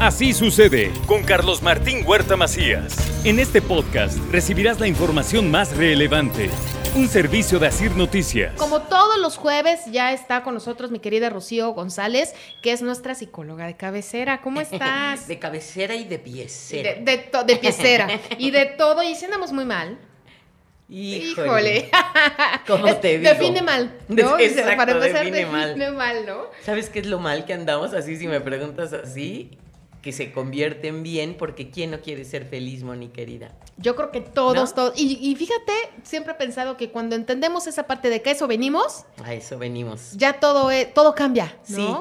Así sucede con Carlos Martín Huerta Macías. En este podcast recibirás la información más relevante. Un servicio de Asir Noticias. Como todos los jueves, ya está con nosotros mi querida Rocío González, que es nuestra psicóloga de cabecera. ¿Cómo estás? de cabecera y de piecera. De, de, de piecera. y de todo. Y si andamos muy mal. Híjole. Híjole. ¿Cómo te digo? Define mal, ¿no? Exacto, Para empezar, define mal. define mal, ¿no? ¿Sabes qué es lo mal que andamos así? Si me preguntas así, que se convierten bien, porque ¿quién no quiere ser feliz, Moni querida? Yo creo que todos, ¿No? todos. Y, y fíjate, siempre he pensado que cuando entendemos esa parte de que a eso venimos, A eso venimos. ya todo, es- todo cambia, ¿no? Sí.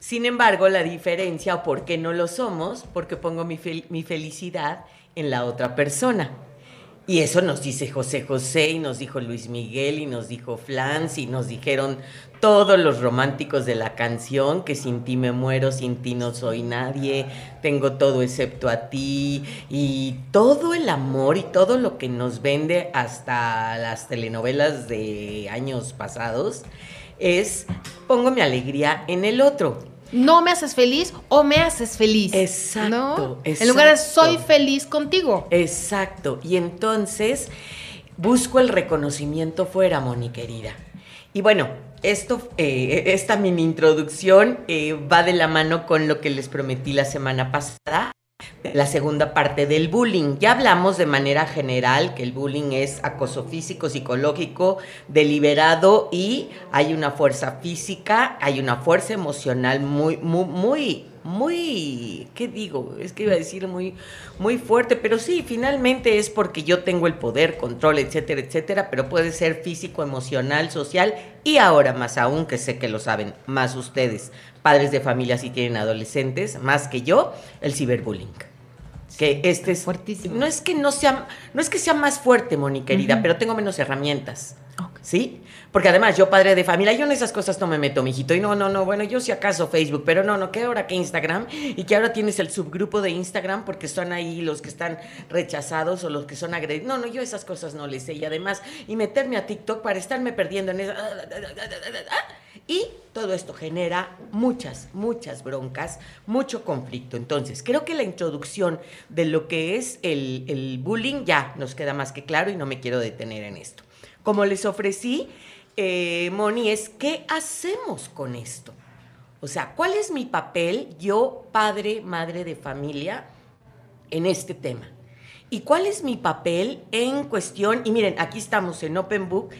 Sin embargo, la diferencia o por qué no lo somos, porque pongo mi, fel- mi felicidad en la otra persona. Y eso nos dice José José y nos dijo Luis Miguel y nos dijo Flans y nos dijeron todos los románticos de la canción, que sin ti me muero, sin ti no soy nadie, tengo todo excepto a ti y todo el amor y todo lo que nos vende hasta las telenovelas de años pasados es pongo mi alegría en el otro. No me haces feliz o me haces feliz. Exacto, ¿no? En lugar de exacto. soy feliz contigo. Exacto. Y entonces busco el reconocimiento fuera, Moni querida. Y bueno, esto, eh, esta mini introducción eh, va de la mano con lo que les prometí la semana pasada, la segunda parte del bullying. Ya hablamos de manera general que el bullying es acoso físico, psicológico, deliberado y hay una fuerza física, hay una fuerza emocional muy, muy, muy, muy, ¿qué digo? Es que iba a decir muy, muy fuerte, pero sí, finalmente es porque yo tengo el poder, control, etcétera, etcétera, pero puede ser físico, emocional, social y ahora más aún, que sé que lo saben más ustedes, padres de familia si tienen adolescentes, más que yo, el ciberbullying. Que este es Fuertísimo. No es que no sea, no es que sea más fuerte, Moni querida, pero tengo menos herramientas. ¿Sí? Porque además yo padre de familia, yo en esas cosas no me meto, mijito. Y no, no, no, bueno, yo si acaso Facebook, pero no, no, que ahora que Instagram y que ahora tienes el subgrupo de Instagram porque son ahí los que están rechazados o los que son agredidos. No, no, yo esas cosas no les sé. Y además, y meterme a TikTok para estarme perdiendo en esa... Y todo esto genera muchas, muchas broncas, mucho conflicto. Entonces, creo que la introducción de lo que es el, el bullying ya nos queda más que claro y no me quiero detener en esto. Como les ofrecí, eh, Moni, es ¿qué hacemos con esto? O sea, ¿cuál es mi papel, yo, padre, madre de familia, en este tema? ¿Y cuál es mi papel en cuestión? Y miren, aquí estamos en Open Book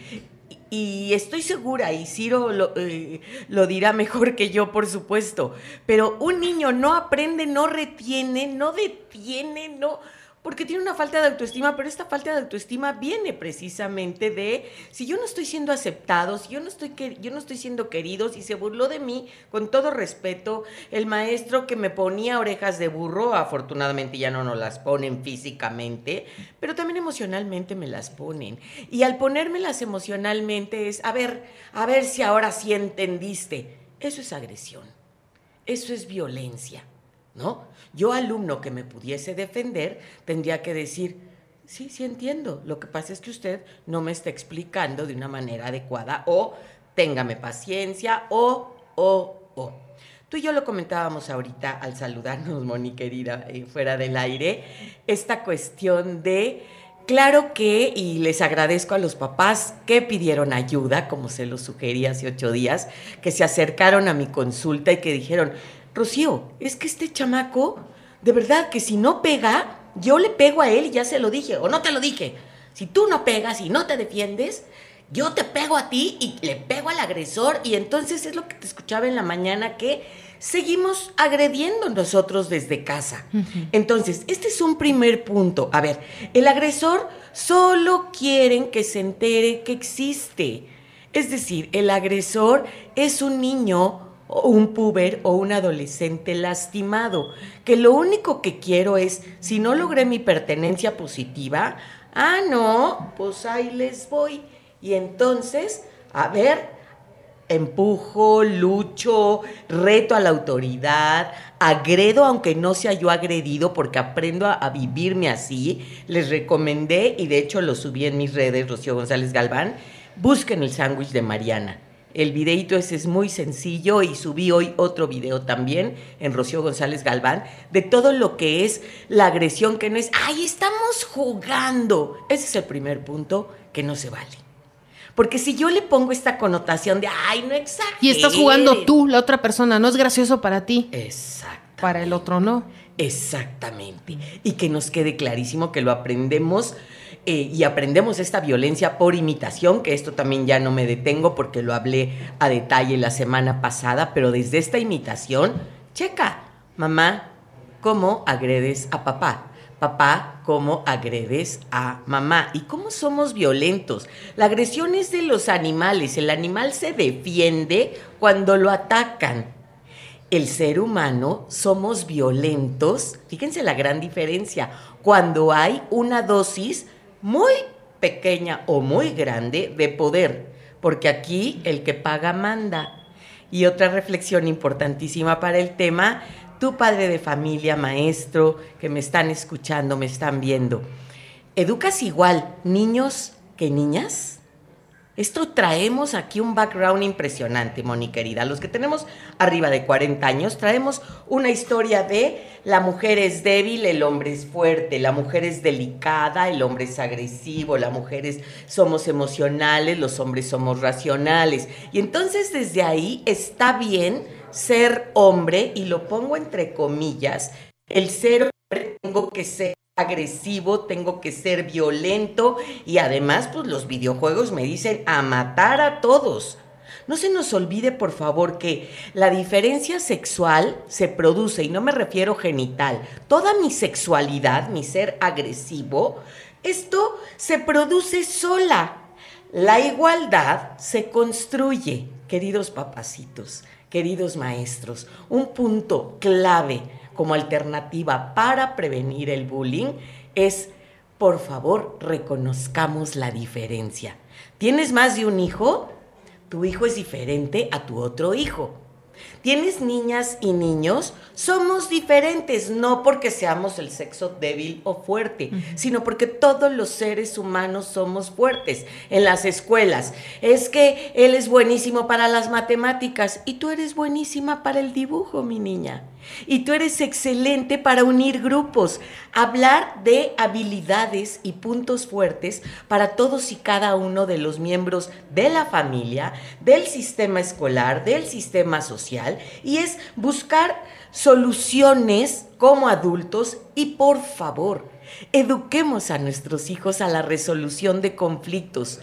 y, estoy segura, y Ciro lo, eh, lo dirá mejor que yo, por supuesto, pero un niño no aprende, no retiene, no detiene, no... Porque tiene una falta de autoestima, pero esta falta de autoestima viene precisamente de si yo no estoy siendo aceptado, si yo no estoy, yo no estoy siendo querido, si se burló de mí, con todo respeto, el maestro que me ponía orejas de burro, afortunadamente ya no nos las ponen físicamente, pero también emocionalmente me las ponen. Y al ponérmelas emocionalmente es, a ver, a ver si ahora sí entendiste. Eso es agresión, eso es violencia. ¿No? Yo, alumno que me pudiese defender, tendría que decir, sí, sí entiendo, lo que pasa es que usted no me está explicando de una manera adecuada o téngame paciencia o, o, o. Tú y yo lo comentábamos ahorita al saludarnos, Moni querida, eh, fuera del aire, esta cuestión de, claro que, y les agradezco a los papás que pidieron ayuda, como se lo sugerí hace ocho días, que se acercaron a mi consulta y que dijeron, Rocío, es que este chamaco, de verdad que si no pega, yo le pego a él y ya se lo dije, o no te lo dije. Si tú no pegas y no te defiendes, yo te pego a ti y le pego al agresor. Y entonces es lo que te escuchaba en la mañana que seguimos agrediendo nosotros desde casa. Entonces, este es un primer punto. A ver, el agresor solo quieren que se entere que existe. Es decir, el agresor es un niño un puber o un adolescente lastimado, que lo único que quiero es, si no logré mi pertenencia positiva, ah, no, pues ahí les voy. Y entonces, a ver, empujo, lucho, reto a la autoridad, agredo aunque no sea yo agredido porque aprendo a, a vivirme así. Les recomendé y de hecho lo subí en mis redes, Rocío González Galván, busquen el sándwich de Mariana. El videito ese es muy sencillo y subí hoy otro video también en Rocío González Galván de todo lo que es la agresión que no es, ay, estamos jugando. Ese es el primer punto que no se vale. Porque si yo le pongo esta connotación de, ay, no exageres. Y estás jugando tú, la otra persona, no es gracioso para ti. Exacto. Para el otro no. Exactamente. Y que nos quede clarísimo que lo aprendemos eh, y aprendemos esta violencia por imitación, que esto también ya no me detengo porque lo hablé a detalle la semana pasada, pero desde esta imitación, checa, mamá, ¿cómo agredes a papá? Papá, ¿cómo agredes a mamá? ¿Y cómo somos violentos? La agresión es de los animales. El animal se defiende cuando lo atacan. El ser humano somos violentos. Fíjense la gran diferencia. Cuando hay una dosis muy pequeña o muy grande de poder, porque aquí el que paga manda. Y otra reflexión importantísima para el tema, tu padre de familia, maestro, que me están escuchando, me están viendo, ¿educas igual niños que niñas? Esto traemos aquí un background impresionante, Moni querida. Los que tenemos arriba de 40 años traemos una historia de la mujer es débil, el hombre es fuerte, la mujer es delicada, el hombre es agresivo, las mujeres somos emocionales, los hombres somos racionales. Y entonces desde ahí está bien ser hombre, y lo pongo entre comillas, el ser hombre tengo que ser agresivo, tengo que ser violento y además pues los videojuegos me dicen a matar a todos. No se nos olvide, por favor, que la diferencia sexual se produce, y no me refiero genital, toda mi sexualidad, mi ser agresivo, esto se produce sola. La igualdad se construye, queridos papacitos, queridos maestros. Un punto clave como alternativa para prevenir el bullying es, por favor, reconozcamos la diferencia. ¿Tienes más de un hijo? Tu hijo es diferente a tu otro hijo. ¿Tienes niñas y niños? Somos diferentes, no porque seamos el sexo débil o fuerte, sino porque todos los seres humanos somos fuertes. En las escuelas, es que él es buenísimo para las matemáticas y tú eres buenísima para el dibujo, mi niña. Y tú eres excelente para unir grupos, hablar de habilidades y puntos fuertes para todos y cada uno de los miembros de la familia, del sistema escolar, del sistema social, y es buscar soluciones como adultos y por favor, eduquemos a nuestros hijos a la resolución de conflictos.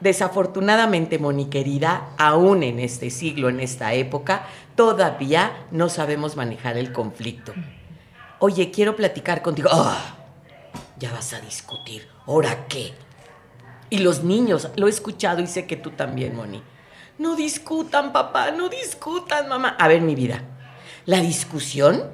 Desafortunadamente, Moni querida, aún en este siglo, en esta época, todavía no sabemos manejar el conflicto. Oye, quiero platicar contigo. ¡Ah! Ya vas a discutir. ¿Ahora qué? Y los niños, lo he escuchado y sé que tú también, Moni. No discutan, papá, no discutan, mamá. A ver, mi vida, la discusión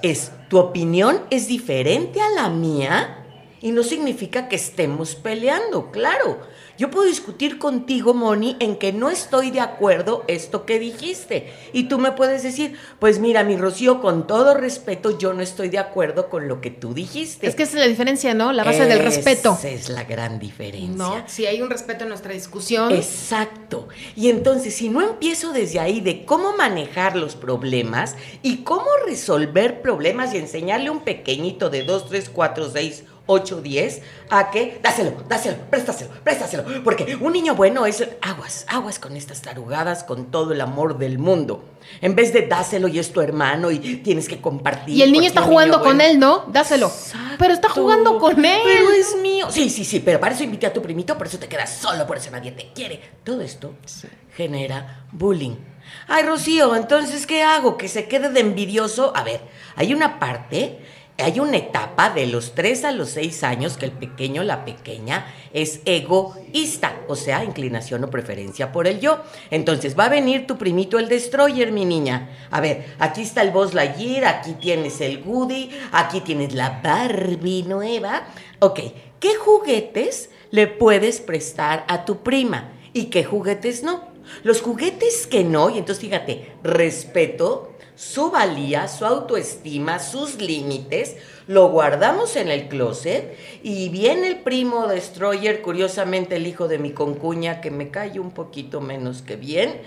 es, tu opinión es diferente a la mía y no significa que estemos peleando, claro. Yo puedo discutir contigo, Moni, en que no estoy de acuerdo esto que dijiste. Y tú me puedes decir, pues mira, mi Rocío, con todo respeto, yo no estoy de acuerdo con lo que tú dijiste. Es que esa es la diferencia, ¿no? La base del respeto. Esa es la gran diferencia. No, si hay un respeto en nuestra discusión. Exacto. Y entonces, si no empiezo desde ahí de cómo manejar los problemas y cómo resolver problemas y enseñarle a un pequeñito de 2, 3, 4, 6, 8, 10, a que dáselo, dáselo, préstaselo, préstaselo. Porque un niño bueno es aguas, aguas con estas tarugadas con todo el amor del mundo. En vez de dáselo y es tu hermano y tienes que compartir. Y el niño está jugando con él, ¿no? Dáselo. Pero está jugando con él. Pero es mío. Sí, sí, sí, pero para eso invité a tu primito, por eso te quedas solo, por eso nadie te quiere. Todo esto genera bullying. Ay, Rocío, entonces, ¿qué hago? ¿Que se quede de envidioso? A ver, hay una parte hay una etapa de los 3 a los 6 años que el pequeño, la pequeña, es egoísta, o sea, inclinación o preferencia por el yo. Entonces va a venir tu primito el destroyer, mi niña. A ver, aquí está el Buzz Lightyear, aquí tienes el Woody, aquí tienes la Barbie nueva. Ok, ¿qué juguetes le puedes prestar a tu prima y qué juguetes no? Los juguetes que no, y entonces fíjate, respeto su valía, su autoestima, sus límites, lo guardamos en el closet y viene el primo destroyer, curiosamente el hijo de mi concuña, que me cae un poquito menos que bien,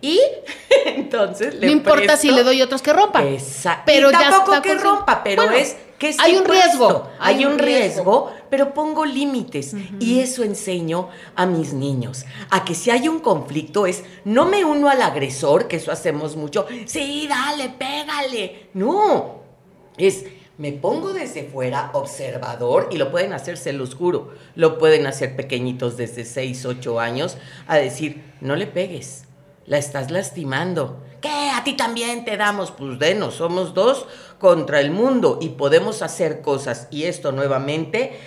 y entonces le No importa si le doy otros que. Exacto. Pero y tampoco que rompa, pero es que hay un riesgo. Hay, un riesgo, pero pongo límites. Y eso enseño a mis niños. A que si hay un conflicto es, no me uno al agresor, que eso hacemos mucho. Sí, dale, pégale. No. Es, me pongo desde fuera, observador, y lo pueden hacer, se los juro. Lo pueden hacer pequeñitos desde 6, 8 años, a decir, no le pegues la estás lastimando. ¿Qué? A ti también te damos. Pues denos, somos dos contra el mundo y podemos hacer cosas. Y esto nuevamente,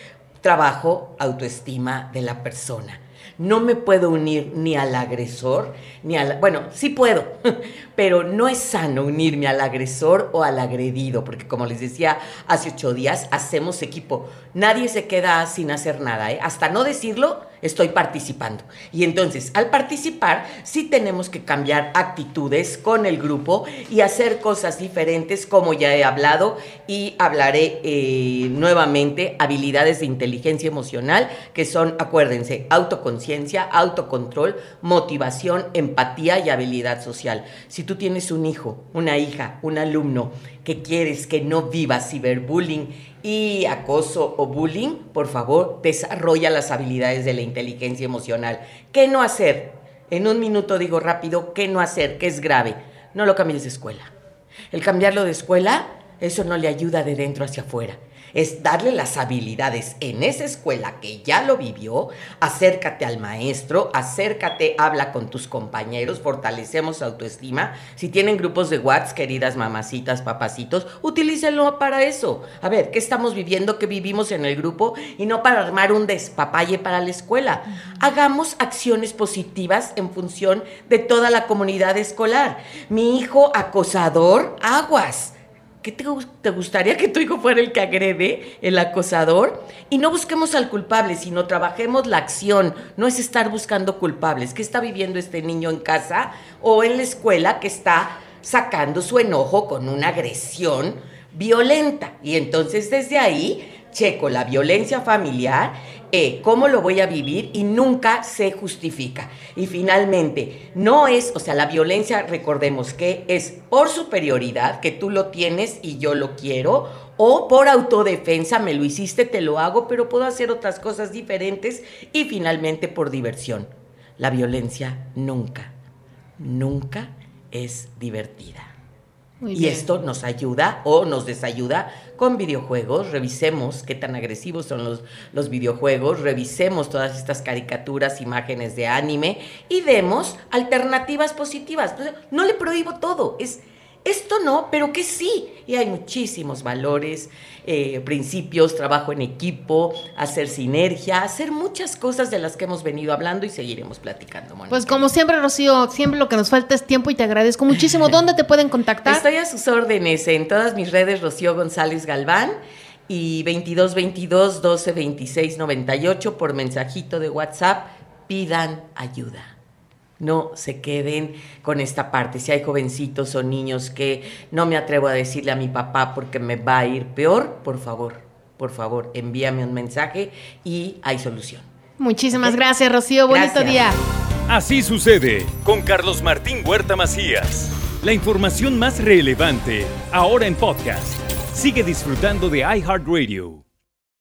trabajo, autoestima de la persona. No me puedo unir ni al agresor, ni al... Bueno, sí puedo, pero no es sano unirme al agresor o al agredido, porque como les decía hace ocho días, hacemos equipo. Nadie se queda sin hacer nada, ¿eh? Hasta no decirlo, estoy participando. Y entonces, al participar, sí tenemos que cambiar actitudes con el grupo y hacer cosas diferentes, como ya he hablado, y hablaré eh, nuevamente habilidades de inteligencia emocional, que son, acuérdense, autoconciencia, autocontrol, motivación, empatía y habilidad social. Si tú tienes un hijo, una hija, un alumno que quieres que no viva ciberbullying, y acoso o bullying, por favor, desarrolla las habilidades de la inteligencia emocional. ¿Qué no hacer? En un minuto digo rápido, ¿qué no hacer? ¿Qué es grave? No lo cambies de escuela. El cambiarlo de escuela, eso no le ayuda de dentro hacia afuera es darle las habilidades en esa escuela que ya lo vivió, acércate al maestro, acércate, habla con tus compañeros, fortalecemos autoestima. Si tienen grupos de WhatsApp, queridas mamacitas, papacitos, utilícenlo para eso. A ver, ¿qué estamos viviendo? ¿Qué vivimos en el grupo? Y no para armar un despapalle para la escuela. Hagamos acciones positivas en función de toda la comunidad escolar. Mi hijo acosador, aguas ¿Qué te, gustaría que tu hijo fuera el que agrede, el acosador? Y no busquemos al culpable, sino trabajemos la acción. No es estar buscando culpables. ¿Qué está viviendo este niño en casa o en la escuela que está sacando su enojo con una agresión violenta? Y entonces desde ahí checo la violencia familiar, eh, cómo lo voy a vivir y nunca se justifica. Y finalmente, no es, o sea, la violencia, recordemos que es por superioridad, que tú lo tienes y yo lo quiero, o por autodefensa, me lo hiciste, te lo hago, pero puedo hacer otras cosas diferentes, y finalmente por diversión. La violencia nunca, nunca es divertida y esto nos ayuda o nos desayuda con videojuegos. Revisemos qué tan agresivos son los, los videojuegos, revisemos todas estas caricaturas, imágenes de anime y demos alternativas positivas. No le prohíbo todo, es esto no, pero que sí. Y hay muchísimos valores, eh, principios, trabajo en equipo, hacer sinergia, hacer muchas cosas de las que hemos venido hablando y seguiremos platicando. Pues como siempre, Rocío, siempre lo que nos falta es tiempo y te agradezco muchísimo. ¿Dónde te pueden contactar? Estoy a sus órdenes en todas mis redes, Rocío González Galván y 2222 12 26 98 por mensajito de WhatsApp. Pidan ayuda no se queden con esta parte. Si hay jovencitos o niños que no me atrevo a decirle a mi papá porque me va a ir peor, por favor, por favor, envíame un mensaje y hay solución. Muchísimas gracias, Rocío. Bonito día. Así sucede con Carlos Martín Huerta Macías. La información más relevante, ahora en podcast. Sigue disfrutando de iHeartRadio.